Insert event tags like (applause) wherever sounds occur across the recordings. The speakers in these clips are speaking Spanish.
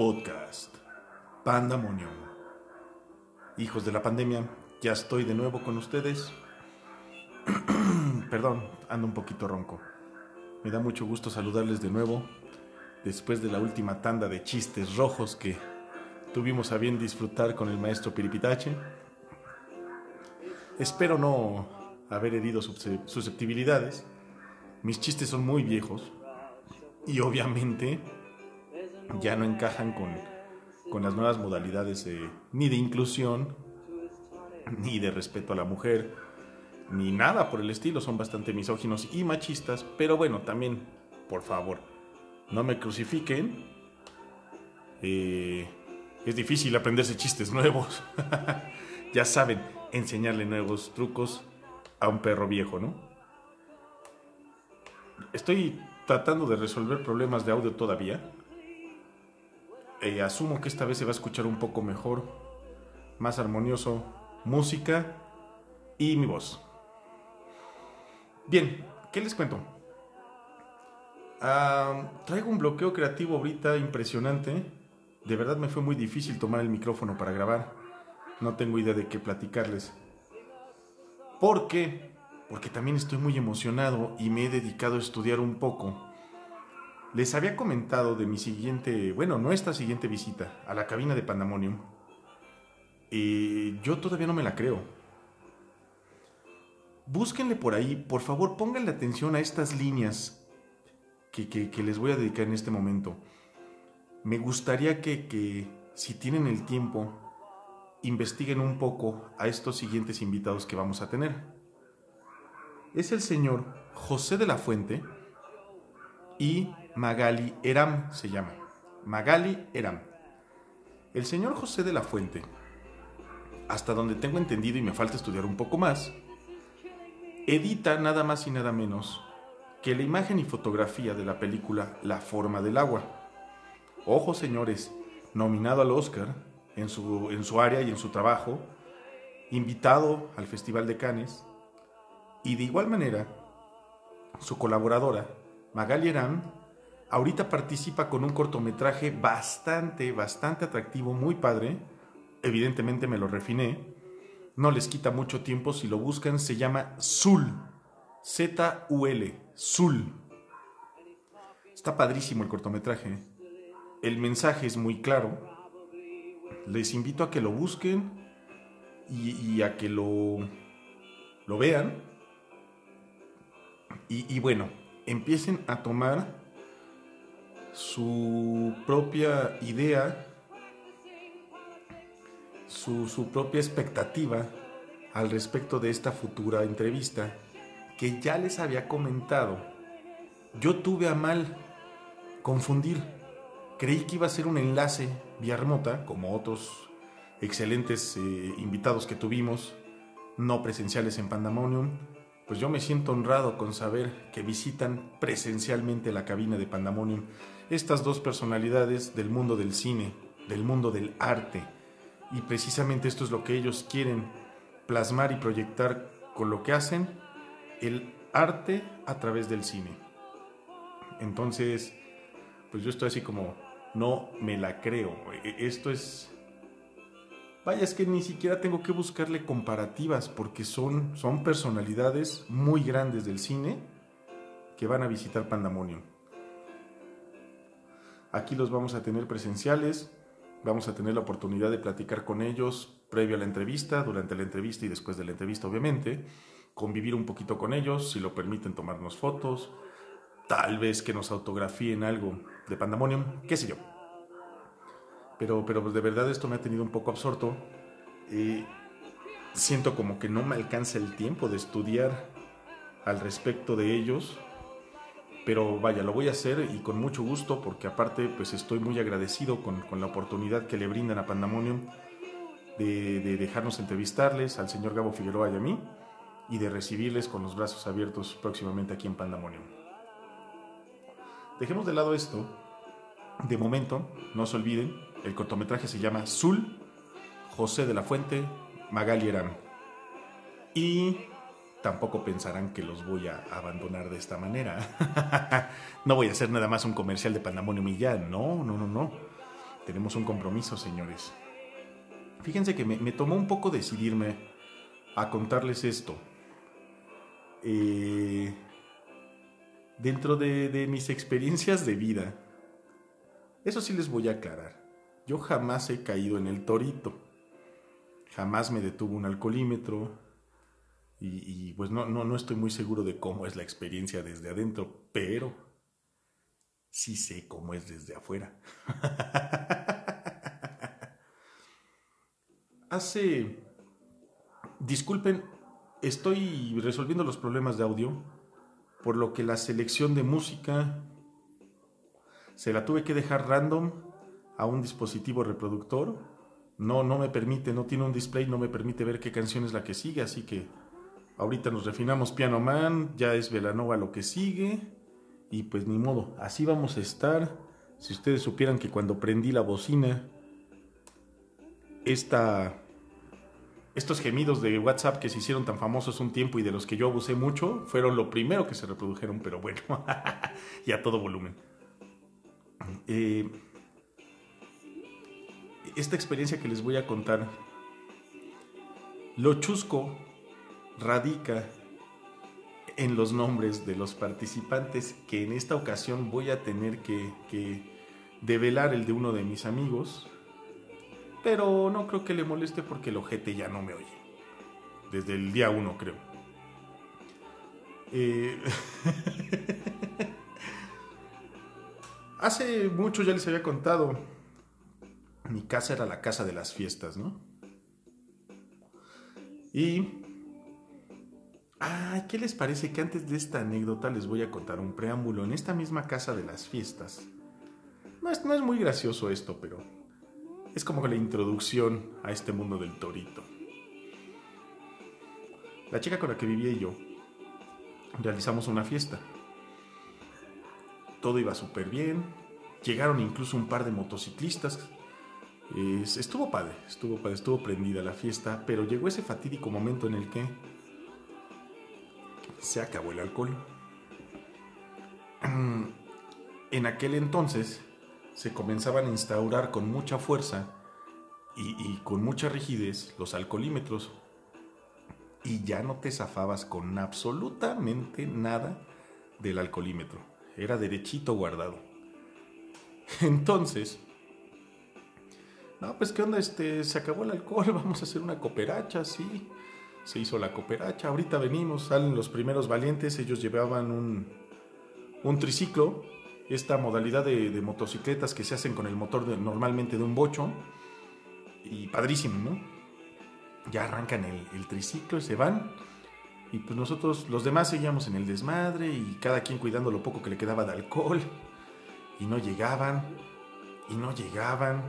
podcast Pandemonium. Hijos de la pandemia, ya estoy de nuevo con ustedes. (clears throat) Perdón, ando un poquito ronco. Me da mucho gusto saludarles de nuevo después de la última tanda de chistes rojos que tuvimos a bien disfrutar con el maestro Piripitache. Espero no haber herido susceptibilidades. Mis chistes son muy viejos y obviamente ya no encajan con, con las nuevas modalidades ni de inclusión, ni de respeto a la mujer, ni nada por el estilo. Son bastante misóginos y machistas, pero bueno, también, por favor, no me crucifiquen. Eh, es difícil aprenderse chistes nuevos. (laughs) ya saben, enseñarle nuevos trucos a un perro viejo, ¿no? Estoy tratando de resolver problemas de audio todavía. Eh, asumo que esta vez se va a escuchar un poco mejor, más armonioso, música y mi voz. Bien, ¿qué les cuento? Traigo un bloqueo creativo ahorita impresionante. De verdad me fue muy difícil tomar el micrófono para grabar. No tengo idea de qué platicarles. ¿Por qué? Porque también estoy muy emocionado y me he dedicado a estudiar un poco les había comentado de mi siguiente, bueno, nuestra siguiente visita a la cabina de Pandemonium. Y yo todavía no me la creo. Búsquenle por ahí, por favor, pónganle atención a estas líneas que, les voy a dedicar en este momento. Me gustaría que, que, si tienen el tiempo, investiguen un poco a estos siguientes invitados que vamos a tener. Es el señor José de la Fuente y Magali Eram se llama. Magali Eram. El señor José de la Fuente, hasta donde tengo entendido y me falta estudiar un poco más, edita nada más y nada menos que la imagen y fotografía de la película La forma del agua. Ojo señores, nominado al Oscar en su, en su área y en su trabajo, invitado al Festival de Cannes, y de igual manera, su colaboradora, Magali Eram, Ahorita participa con un cortometraje bastante, bastante atractivo, muy padre. Evidentemente me lo refiné. No les quita mucho tiempo si lo buscan. Se llama Zul. Z-U-L. Zul. Está padrísimo el cortometraje. El mensaje es muy claro. Les invito a que lo busquen y, a que lo, lo vean. y bueno, empiecen a tomar su propia idea, su, propia expectativa al respecto de esta futura entrevista que ya les había comentado. Yo tuve a mal confundir. Creí que iba a ser un enlace vía remota, como otros excelentes eh, invitados que tuvimos, no presenciales en Pandemonium. Pues yo me siento honrado con saber que visitan presencialmente la cabina de Pandemonium estas dos personalidades del mundo del cine, del mundo del arte. Y precisamente esto es lo que ellos quieren plasmar y proyectar con lo que hacen, el arte a través del cine. Entonces, pues yo estoy así como, no me la creo. E, esto es... Vaya, es que ni siquiera tengo que buscarle comparativas porque son, son personalidades muy grandes del cine que van a visitar Pandemonium. Aquí los vamos a tener presenciales, vamos a tener la oportunidad de platicar con ellos previo a la entrevista, durante la entrevista y después de la entrevista, obviamente, convivir un poquito con ellos, si lo permiten tomarnos fotos, tal vez que nos autografíen algo de Pandemonium, qué sé yo. Pero, pero de verdad esto me ha tenido un poco absorto. y siento como que no me alcanza el tiempo de estudiar al respecto de ellos pero vaya, lo voy a hacer y con mucho gusto porque aparte pues estoy muy agradecido con, la oportunidad que le brindan a Pandemonium de, de, dejarnos entrevistarles al señor Gabo Figueroa y a mí y de recibirles con los brazos abiertos próximamente aquí en Pandemonium. Dejemos de lado esto. De momento, no se olviden, el cortometraje se llama Zul, José de la Fuente, Magali. Y tampoco pensarán que los voy a abandonar de esta manera. (laughs) no voy a hacer nada más un comercial de Pandemonium y no, no, no, no. Tenemos un compromiso, señores. Fíjense que me, tomó un poco decidirme a contarles esto. Eh, dentro de mis experiencias de vida, eso sí les voy a aclarar. Yo jamás he caído en el torito. Jamás me detuvo un alcoholímetro. Y, pues no, no, no estoy muy seguro de cómo es la experiencia desde adentro, pero sí sé cómo es desde afuera. (laughs) Hace... Disculpen, estoy resolviendo los problemas de audio, por lo que la selección de música se la tuve que dejar random a un dispositivo reproductor. No, no me permite, no tiene un display, no me permite ver qué canción es la que sigue, así que ahorita nos refinamos Piano Man, ya es Velanova lo que sigue, y pues ni modo, así vamos a estar. Si ustedes supieran que cuando prendí la bocina, esta, estos gemidos de WhatsApp que se hicieron tan famosos un tiempo y de los que yo abusé mucho, fueron lo primero que se reprodujeron, pero bueno, (laughs) y a todo volumen. Eh, esta experiencia que les voy a contar, lo chusco radica en los nombres de los participantes que en esta ocasión voy a tener que, develar el de uno de mis amigos, pero no creo que le moleste porque el ojete ya no me oye. Desde el día uno, creo. Eh... (laughs) Hace mucho ya les había contado. Mi casa era la casa de las fiestas, ¿no? Y... Ay, ¿qué les parece que antes de esta anécdota les voy a contar un preámbulo en esta misma casa de las fiestas? No es, no es muy gracioso esto, pero es como la introducción a este mundo del torito. La chica con la que vivía y yo realizamos una fiesta todo iba súper bien. Llegaron incluso un par de motociclistas. estuvo padre, estuvo padre, estuvo prendida la fiesta, pero llegó ese fatídico momento en el que se acabó el alcohol. En aquel entonces se comenzaban a instaurar con mucha fuerza y, y con mucha rigidez los alcoholímetros y ya no te zafabas con absolutamente nada del alcoholímetro era derechito guardado. (laughs) Entonces, no, pues qué onda, este, se acabó el alcohol, (laughs) vamos a hacer una cooperacha, sí. Se hizo la cooperacha, ahorita venimos, salen los primeros valientes, ellos llevaban un, un triciclo, esta modalidad de, motocicletas que se hacen con el motor normalmente de un bocho, y padrísimo, ¿no? Ya arrancan el, el triciclo y se van y pues nosotros, los demás, seguíamos en el desmadre y cada quien cuidando lo poco que le quedaba de alcohol. Y no llegaban, y no llegaban,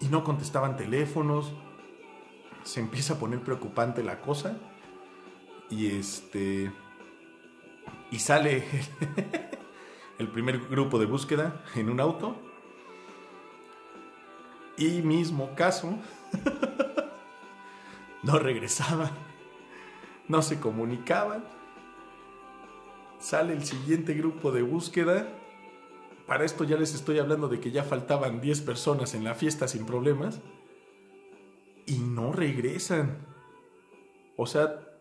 y no contestaban teléfonos. Se empieza a poner preocupante la cosa. Y este. Y sale (laughs) el primer grupo de búsqueda en un auto. Y mismo caso. (laughs) no regresaba no se comunicaban. Sale el siguiente grupo de búsqueda. Para esto ya les estoy hablando de que ya faltaban 10 personas en la fiesta sin problemas. Y no regresan. O sea,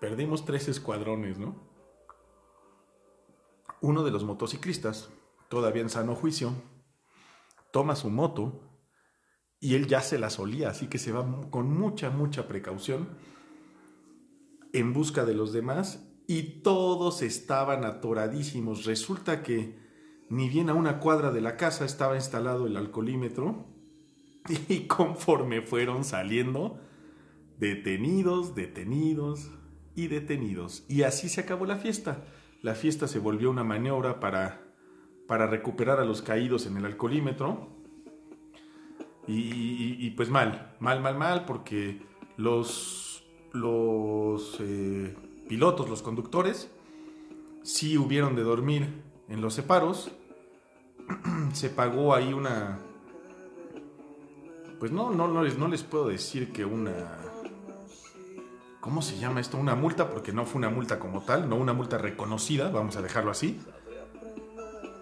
perdimos tres escuadrones, ¿no? Uno de los motociclistas, todavía en sano juicio, toma su moto y él ya se la solía, así que se va con mucha, mucha precaución en busca de los demás y todos estaban atoradísimos. Resulta que ni bien a una cuadra de la casa estaba instalado el alcoholímetro (laughs) y conforme fueron saliendo, detenidos, detenidos y detenidos. Y así se acabó la fiesta. La fiesta se volvió una maniobra para, para recuperar a los caídos en el alcoholímetro. Y, pues mal, mal, mal, mal, porque los los eh, pilotos, los conductores, sí hubieron de dormir en los separos. (clears throat) Se pagó ahí una... Pues no, no, no, les, no les puedo decir que una... ¿Cómo se llama esto? Una multa, porque no fue una multa como tal, no una multa reconocida, vamos a dejarlo así.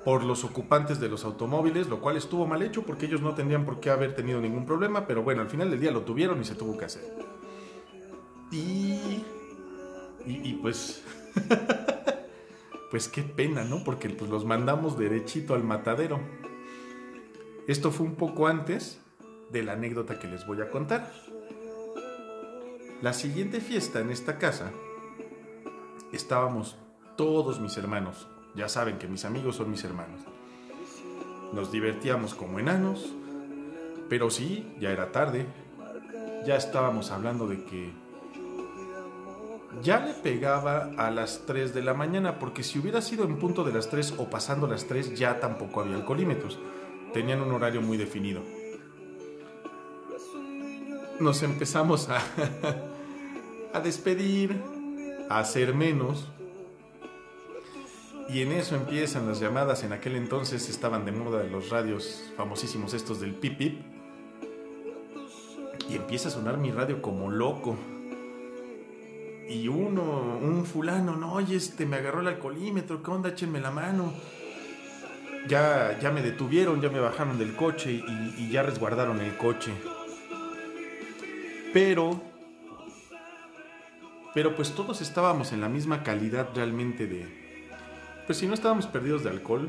por los ocupantes de los automóviles, lo cual estuvo mal hecho porque ellos no tendrían por qué haber tenido ningún problema, pero bueno, al final del día lo tuvieron y se tuvo que hacer. Y... Y, pues... (laughs) pues qué pena, ¿no? Porque pues los mandamos derechito al matadero. Esto fue un poco antes de la anécdota que les voy a contar. La siguiente fiesta en esta casa estábamos todos mis hermanos, ya saben que mis amigos son mis hermanos. Nos divertíamos como enanos, pero sí, ya era tarde. Ya estábamos hablando de que ya le pegaba a las 3 de la mañana, porque si hubiera sido en punto de las 3 o pasando las 3 ya tampoco había alcoholímetros. Tenían un horario muy definido. Nos empezamos a, (laughs) a despedir, a hacer menos, y en eso empiezan las llamadas. En aquel entonces estaban de moda los radios famosísimos estos del pip pip. Y empieza a sonar mi radio como loco. Y uno, un fulano, no, oye, este me agarró el alcoholímetro, ¿qué onda? Échenme la mano. Ya, ya me detuvieron, ya me bajaron del coche y, y ya resguardaron el coche. Pero, pero pues todos estábamos en la misma calidad realmente de, pues si no estábamos perdidos de alcohol,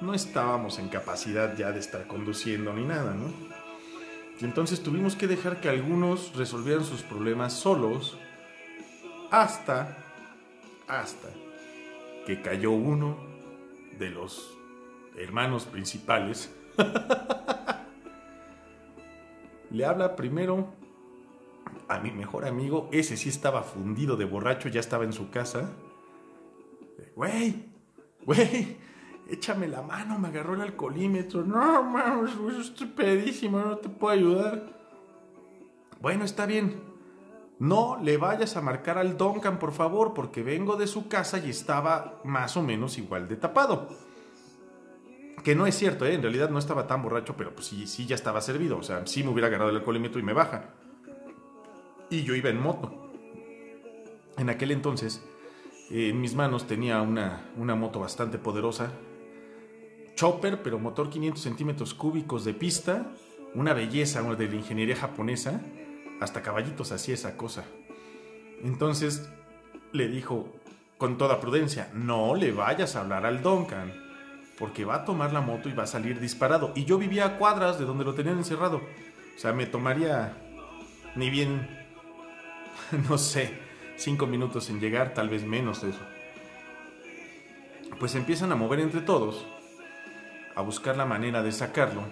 no estábamos en capacidad ya de estar conduciendo ni nada, ¿no? Y entonces tuvimos que dejar que algunos resolvieran sus problemas solos hasta, hasta que cayó uno de los hermanos principales. (laughs) Le habla primero a mi mejor amigo, ese sí estaba fundido de borracho, ya estaba en su casa güey, güey, échame la mano, me agarró el alcoholímetro. No, mames, estoy pedísimo, no te puedo ayudar. Bueno, está bien. No le vayas a marcar al Duncan, por favor, porque vengo de su casa y estaba más o menos igual de tapado. Que no es cierto, ¿eh? en realidad no estaba tan borracho, pero pues sí, sí ya estaba servido. O sea, sí me hubiera agarrado el alcoholímetro y me baja. Y yo iba en moto. En aquel entonces en mis manos tenía una, una moto bastante poderosa. Chopper, pero motor 500 centímetros cúbicos de pista. Una belleza de la ingeniería japonesa. Hasta caballitos hacía esa cosa. Entonces le dijo con toda prudencia, no le vayas a hablar al Duncan, porque va a tomar la moto y va a salir disparado. Y yo vivía a cuadras de donde lo tenían encerrado. O sea, me tomaría ni bien, (laughs) no sé, cinco minutos en llegar, tal vez menos eso. Pues empiezan a mover entre todos, a buscar la manera de sacarlo.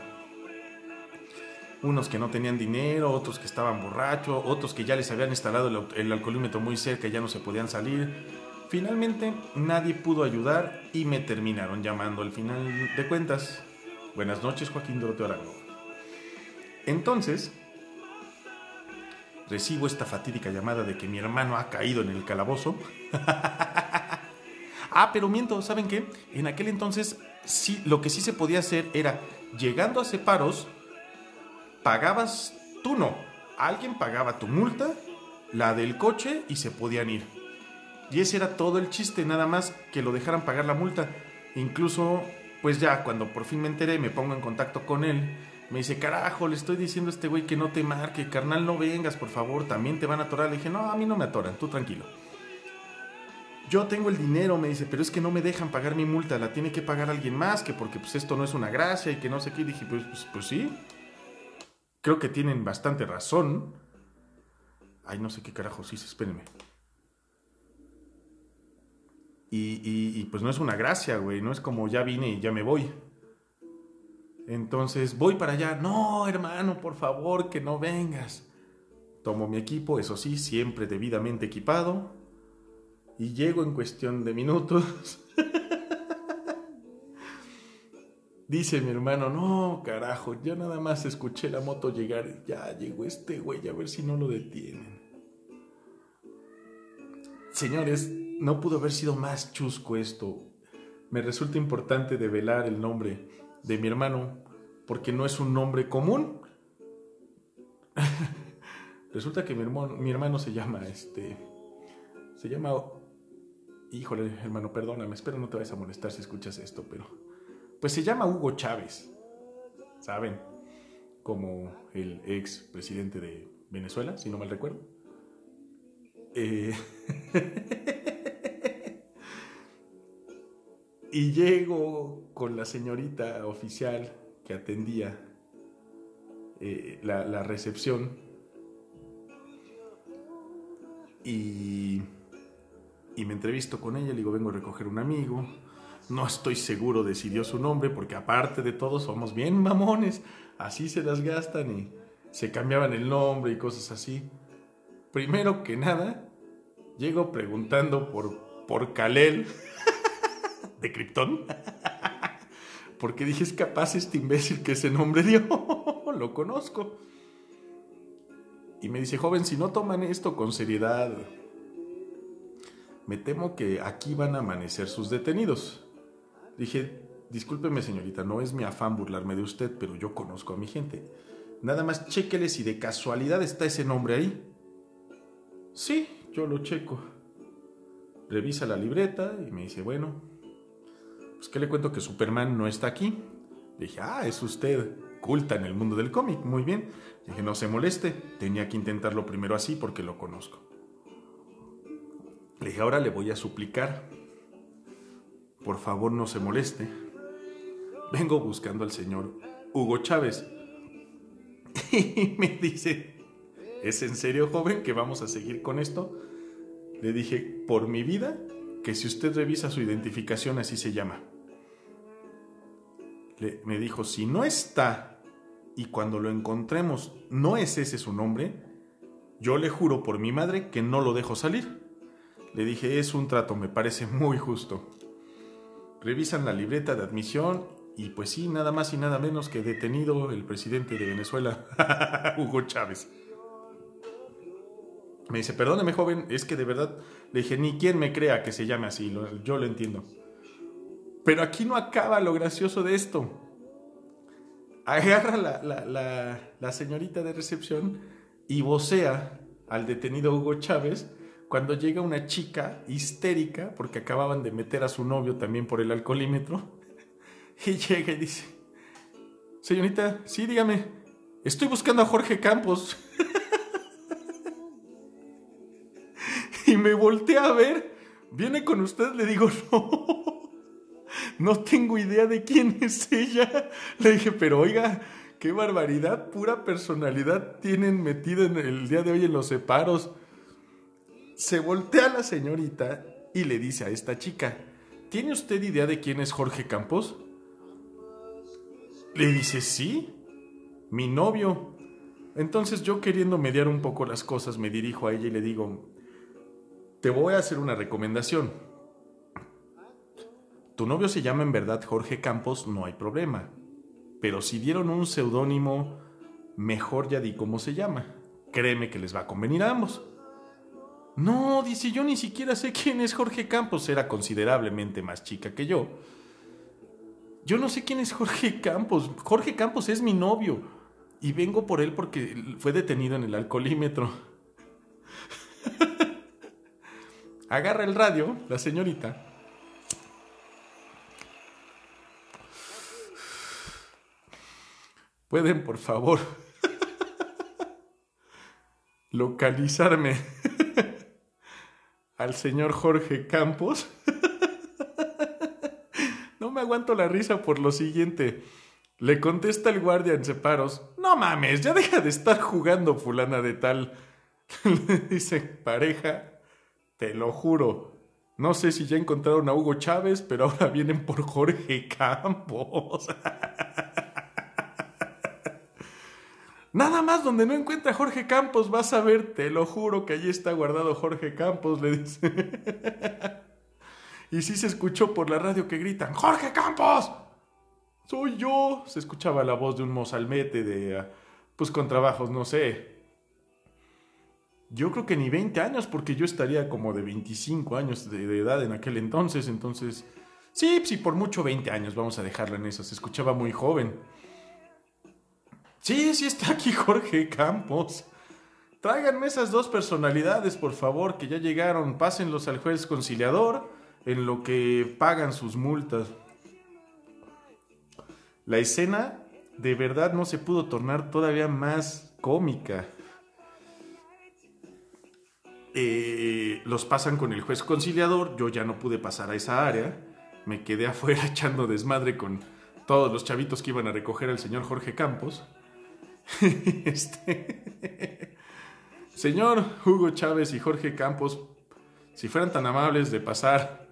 Unos que no tenían dinero, otros que estaban borrachos, otros que ya les habían instalado el, alcoholímetro muy cerca y ya no se podían salir. Finalmente nadie pudo ayudar y me terminaron llamando al final de cuentas. Buenas noches, Joaquín Doroteo Arango. Entonces, recibo esta fatídica llamada de que mi hermano ha caído en el calabozo. (laughs) ah, pero miento, ¿saben qué? En aquel entonces sí, lo que sí se podía hacer era, llegando a separos, pagabas, tú no, alguien pagaba tu multa, la del coche y se podían ir. Y ese era todo el chiste, nada más que lo dejaran pagar la multa. Incluso, pues ya cuando por fin me enteré, me pongo en contacto con él me dice, carajo, le estoy diciendo a este güey que no te marque, carnal, no vengas, por favor, también te van a atorar. Le dije, no, a mí no me atoran, tú tranquilo. Yo tengo el dinero, me dice, pero es que no me dejan pagar mi multa, la tiene que pagar alguien más, que porque pues esto no es una gracia y que no sé qué. Y dije, pues, pues, pues sí, creo que tienen bastante razón. Ay, no sé qué carajo, sí, espérenme. Y, y, y pues no es una gracia, güey, no es como ya vine y ya me voy. Entonces voy para allá. No, hermano, por favor, que no vengas. Tomo mi equipo, eso sí, siempre debidamente equipado. Y llego en cuestión de minutos. (laughs) Dice mi hermano, no, carajo, ya nada más escuché la moto llegar. Ya llegó este güey, a ver si no lo detienen. Señores, no pudo haber sido más chusco esto. Me resulta importante develar el nombre de mi hermano, porque no es un nombre común. (laughs) Resulta que mi hermano, mi hermano se llama, este, se llama híjole, hermano, perdóname, espero no te vayas a molestar si escuchas esto, pero pues se llama Hugo Chávez, ¿saben? Como el ex presidente de Venezuela, si no mal recuerdo. Eh, (laughs) y llego con la señorita oficial que atendía eh, la, recepción. Y, y me entrevisto con ella, le digo, vengo a recoger un amigo, no estoy seguro de si dio su nombre, porque aparte de todo somos bien mamones, así se las gastan y se cambiaban el nombre y cosas así. Primero que nada, llego preguntando por, por Kalel de Krypton. (laughs) Porque dije, es capaz este imbécil que ese nombre dio. (laughs) Lo conozco. Y me dice, joven, si no toman esto con seriedad, me temo que aquí van a amanecer sus detenidos. Dije, discúlpeme señorita, no es mi afán burlarme de usted, pero yo conozco a mi gente. Nada más chéquele si de casualidad está ese nombre ahí. Sí, yo lo checo. Revisa la libreta y me dice, bueno, pues ¿qué le cuento que Superman no está aquí? dije, ah, es usted culta en el mundo del cómic, muy bien. dije, no se moleste, tenía que intentarlo primero así porque lo conozco. Le dije, ahora le voy a suplicar, por favor no se moleste. Vengo buscando al señor Hugo Chávez (laughs) Y me dice, ¿es en serio, joven, que vamos a seguir con esto? Le dije, por mi vida, que si usted revisa su identificación, así se llama. Me dijo, si no está y cuando lo encontremos no es ese su nombre, yo le juro por mi madre que no lo dejo salir. Le dije, es un trato, me parece muy justo. Revisan la libreta de admisión y pues sí, nada más y nada menos que detenido el presidente de Venezuela, (laughs) Hugo Chávez. Me dice, perdóneme joven, es que de verdad le dije, ni quien me crea que se llame así, yo lo entiendo. Pero aquí no acaba lo gracioso de esto. Agarra la, la señorita de recepción y vocea al detenido Hugo Chávez cuando llega una chica histérica, porque acababan de meter a su novio también por el alcoholímetro, (laughs) y llega y dice, señorita, sí, dígame, estoy buscando a Jorge Campos. (laughs) y me volteé a ver, viene con usted, le digo, (laughs) no, no tengo idea de quién es ella. Le dije, pero oiga, qué barbaridad, pura personalidad tienen metida en el día de hoy en los separos. Se voltea la señorita y le dice a esta chica, ¿tiene usted idea de quién es Jorge Campos? Le dice, sí, mi novio. Entonces yo queriendo mediar un poco las cosas, me dirijo a ella y le digo, te voy a hacer una recomendación. Tu novio se llama en verdad Jorge Campos, no hay problema. Pero si dieron un seudónimo, mejor ya di cómo se llama. Créeme que les va a convenir a ambos. No, dice, yo ni siquiera sé quién es Jorge Campos. Era considerablemente más chica que yo. Yo no sé quién es Jorge Campos. Jorge Campos es mi novio. Y vengo por él porque fue detenido en el alcoholímetro. (laughs) Agarra el radio, la señorita. ¿Pueden, por favor, (laughs) localizarme (laughs) al señor Jorge Campos? (laughs) aguanto la risa por lo siguiente. Le contesta el guardia en separos, no mames, ya deja de estar jugando fulana de tal. Le dice, pareja, te lo juro. No sé si ya encontraron a Hugo Chávez, pero ahora vienen por Jorge Campos. Nada más donde no encuentra Jorge Campos vas a ver, te lo juro que allí está guardado Jorge Campos, le dice. (laughs) Y sí se escuchó por la radio que gritan, Jorge Campos, soy yo. Se escuchaba la voz de un mozalmete de, ah, pues con trabajos, no sé. Yo creo que ni 20 años, porque yo estaría como de 25 años de, edad en aquel entonces, entonces... Sí, sí, por mucho 20 años, vamos a dejarlo en eso. Se escuchaba muy joven. Sí, sí está aquí Jorge Campos. Tráiganme esas dos personalidades, por favor, que ya llegaron. Pásenlos al juez conciliador en lo que pagan sus multas. La escena de verdad no se pudo tornar todavía más cómica. Eh, los pasan con el juez conciliador, yo ya no pude pasar a esa área, me quedé afuera (laughs) echando desmadre con todos los chavitos que iban a recoger al señor Jorge Campos. (laughs) este, señor Hugo Chávez y Jorge Campos, si fueran tan amables de pasar,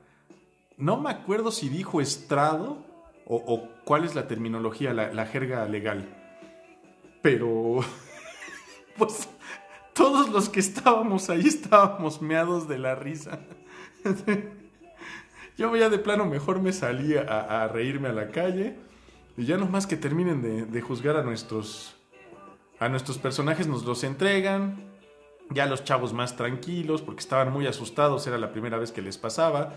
no me acuerdo si dijo estrado o, cuál es la terminología, la, jerga legal. Pero, (laughs) pues, todos los que estábamos ahí estábamos meados de la risa. (laughs) Yo ya de plano mejor me salí a, reírme a la calle y ya nomás que terminen de, juzgar a nuestros, a nuestros personajes nos los entregan. Ya los chavos más tranquilos porque estaban muy asustados, era la primera vez que les pasaba.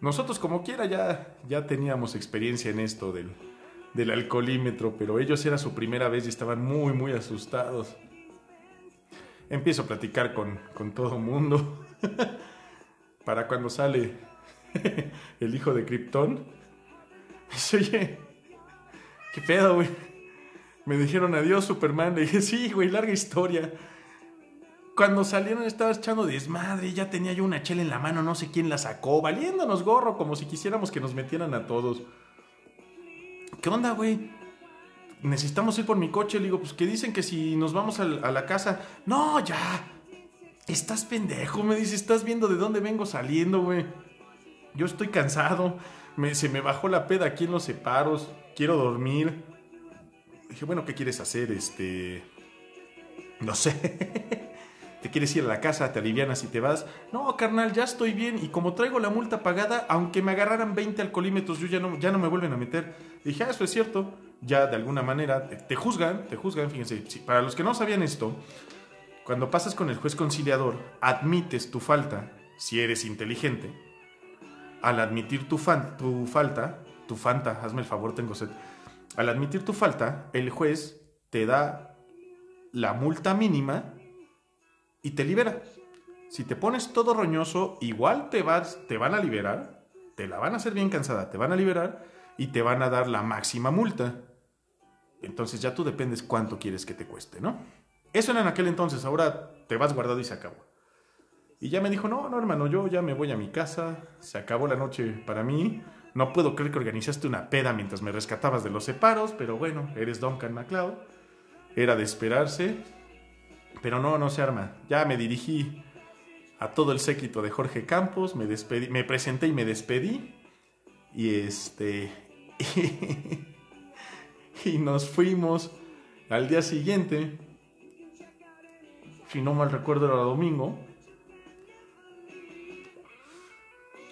Nosotros como quiera ya, ya teníamos experiencia en esto del, del alcoholímetro, pero ellos era su primera vez y estaban muy, muy asustados. Empiezo a platicar con, con todo mundo. (laughs) Para cuando sale (laughs) el hijo de Krypton. (laughs) Oye, ¿qué pedo, güey? Me dijeron adiós, Superman. Le dije, sí, güey, larga historia. Cuando salieron estaba echando desmadre, ya tenía yo una chela en la mano, no sé quién la sacó, valiéndonos gorro, como si quisiéramos que nos metieran a todos. ¿Qué onda, güey? Necesitamos ir por mi coche. Le digo, pues que dicen que si nos vamos a, la casa. No, ya. Estás pendejo, me dice, estás viendo de dónde vengo saliendo, güey. Yo estoy cansado. Me, se me bajó la peda aquí en los separos. Quiero dormir. Dije, bueno, ¿qué quieres hacer? Este. No sé. (laughs) te quieres ir a la casa, te alivianas y te vas. No, carnal, ya estoy bien. Y como traigo la multa pagada, aunque me agarraran 20 alcoholímetros, yo ya no, ya no me vuelven a meter. Dije, ah, eso es cierto. Ya de alguna manera te, juzgan, te juzgan. Fíjense, para los que no sabían esto, cuando pasas con el juez conciliador, admites tu falta, si eres inteligente. Al admitir tu, tu falta, tu hazme el favor, tengo sed. Al admitir tu falta, el juez te da la multa mínima y te libera. Si te pones todo roñoso, igual te, vas, te van a liberar, te la van a hacer bien cansada, te van a liberar y te van a dar la máxima multa. Entonces ya tú dependes cuánto quieres que te cueste, ¿no? Eso era en aquel entonces, ahora te vas guardado y se acabó. Y ya me dijo, no, no hermano, yo ya me voy a mi casa, se acabó la noche para mí, no puedo creer que organizaste una peda mientras me rescatabas de los separos, pero bueno, eres Duncan MacLeod, era de esperarse, pero no, no se arma. Ya me dirigí a todo el séquito de Jorge Campos, me despedí, me presenté y me despedí. Y este. (laughs) y nos fuimos al día siguiente. Si no mal recuerdo, era domingo.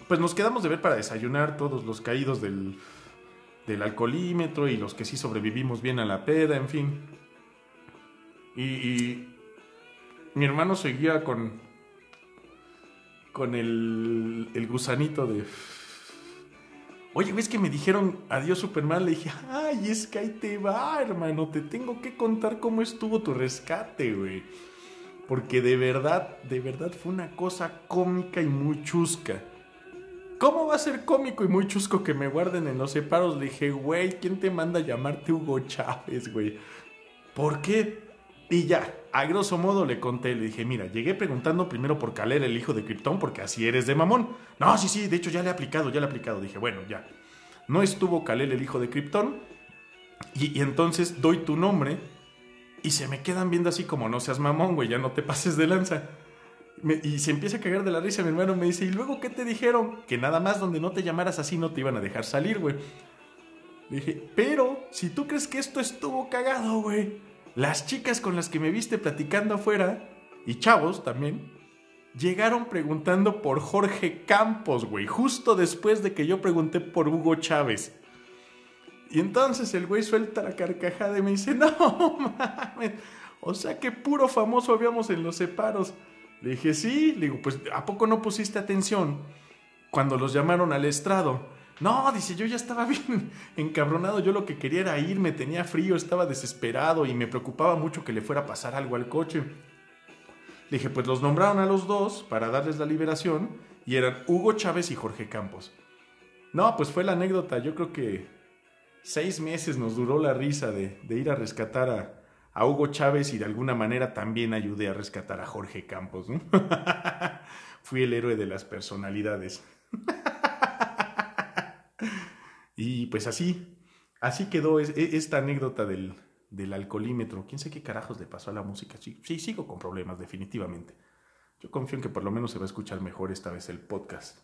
Pues nos quedamos de ver para desayunar todos los caídos del, del alcoholímetro y los que sí sobrevivimos bien a la peda, en fin. y mi hermano seguía con. con el. el gusanito de. Oye, ¿ves que me dijeron adiós Superman? Le dije, ay, es que ahí te va, hermano. Te tengo que contar cómo estuvo tu rescate, güey. Porque de verdad, de verdad fue una cosa cómica y muy chusca. ¿Cómo va a ser cómico y muy chusco que me guarden en los separos? Le dije, güey, ¿quién te manda a llamarte Hugo Chávez, güey? ¿Por qué? Y ya, a grosso modo le conté, le dije, mira, llegué preguntando primero por Caler, el hijo de Krypton, porque así eres de mamón. No, sí, sí, de hecho ya le he aplicado, ya le he aplicado. Dije, bueno, ya. No estuvo Kalel, el hijo de Krypton, y, entonces doy tu nombre, y se me quedan viendo así como, no seas mamón, güey, ya no te pases de lanza. Y se empieza a cagar de la risa, mi hermano me dice, ¿y luego qué te dijeron? Que nada más donde no te llamaras así no te iban a dejar salir, güey. Dije, pero si tú crees que esto estuvo cagado, güey las chicas con las que me viste platicando afuera, y chavos también, llegaron preguntando por Jorge Campos, güey, justo después de que yo pregunté por Hugo Chávez. Y entonces el güey suelta la carcajada y me dice, no (laughs) mames, o sea que puro famoso habíamos en los separos. Le dije, sí, le digo, pues ¿a poco no pusiste atención cuando los llamaron al estrado? No, dice, yo ya estaba (laughs) bien encabronado, yo lo que quería era irme, tenía frío, estaba desesperado y me preocupaba mucho que le fuera a pasar algo al coche. Le dije, pues los nombraron a los dos para darles la liberación y eran Hugo Chávez y Jorge Campos. No, pues fue la anécdota. Yo creo que seis meses nos duró la risa de, ir a rescatar a, a, Hugo Chávez y de alguna manera también ayudé a rescatar a Jorge Campos. (laughs) Fui el héroe de las personalidades. (laughs) y pues así, así quedó e, esta anécdota del, del alcoholímetro. ¿Quién sé qué carajos le pasó a la música? Sí, sí, sigo con problemas, definitivamente. Yo confío en que por lo menos se va a escuchar mejor esta vez el podcast.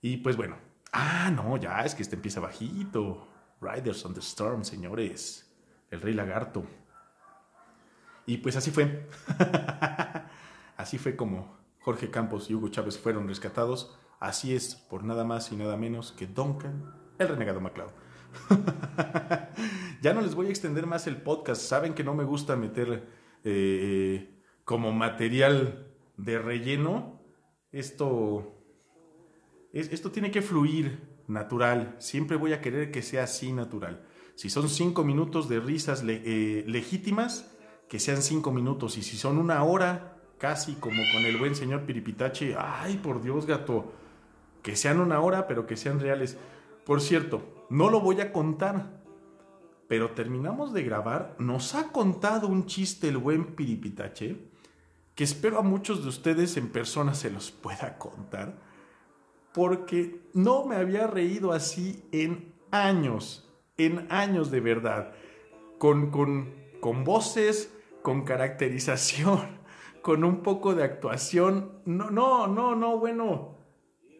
Y pues bueno, Ah, no, ya, es que este empieza bajito. Riders on the Storm, señores. El Rey Lagarto. Y pues así fue. (laughs) así fue como Jorge Campos y Hugo Chávez fueron rescatados. Así es, por nada más y nada menos que Duncan, el renegado MacLeod. (laughs) ya no les voy a extender más el podcast. Saben que no me gusta meter eh, como material de relleno esto esto tiene que fluir natural. Siempre voy a querer que sea así natural. Si son cinco minutos de risas eh, legítimas, que sean cinco minutos. Y si son una hora, casi como con el buen señor Piripitache, ay, por Dios, gato, que sean una hora, pero que sean reales. Por cierto, no lo voy a contar, pero terminamos de grabar. Nos ha contado un chiste el buen Piripitache, que espero a muchos de ustedes en persona se los pueda contar porque no me había reído así en años, en años de verdad, con, con, con voces, con caracterización, (laughs) con un poco de actuación. No, no, no, no, bueno.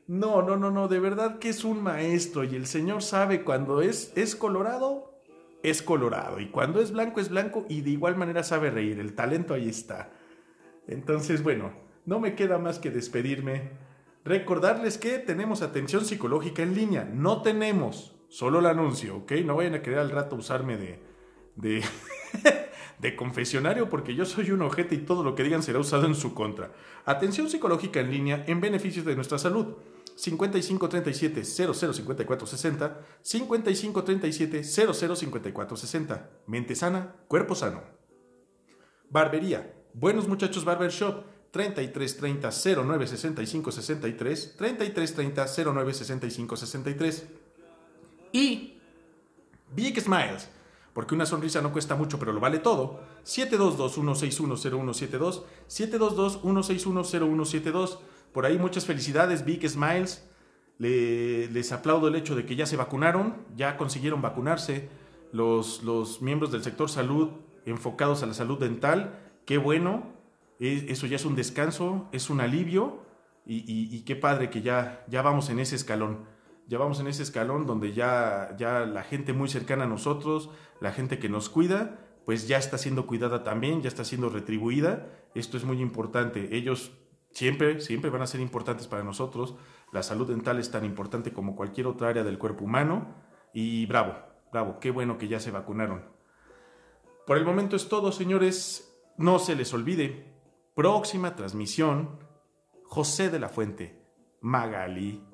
No, no, no, no, de verdad que es un maestro y el Señor sabe cuando es, es colorado, es colorado y cuando es blanco es blanco y de igual manera sabe reír, el talento ahí está. Entonces, bueno, no me queda más que despedirme Recordarles que tenemos atención psicológica en línea. No tenemos, solo el anuncio, ¿ok? No vayan a querer al rato usarme de, de, (laughs) de confesionario porque yo soy un ojete y todo lo que digan será usado en su contra. Atención psicológica en línea en beneficios de nuestra salud. 5537 005460 5537 005460 Mente sana, cuerpo sano. Barbería. Buenos muchachos Barbershop 3330 09 65 63, 3330 09 65 63. Y Big Smiles, porque una sonrisa no cuesta mucho, pero lo vale todo. 722-1610172, 722-1610172. Por ahí muchas felicidades, Big Smiles. les aplaudo el hecho de que ya se vacunaron, ya consiguieron vacunarse los, los miembros del sector salud enfocados a la salud dental. Qué bueno, eso ya es un descanso, es un alivio y, qué padre que ya, ya vamos en ese escalón. Ya vamos en ese escalón donde ya, ya la gente muy cercana a nosotros, la gente que nos cuida, pues ya está siendo cuidada también, ya está siendo retribuida. Esto es muy importante. Ellos siempre, siempre van a ser importantes para nosotros. La salud dental es tan importante como cualquier otra área del cuerpo humano. Y bravo, bravo, qué bueno que ya se vacunaron. Por el momento es todo, señores. No se les olvide, Próxima transmisión, José de la Fuente, Magali,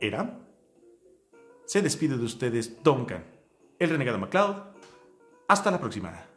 ¿era? Se despide de ustedes Duncan, el renegado MacLeod. Hasta la próxima.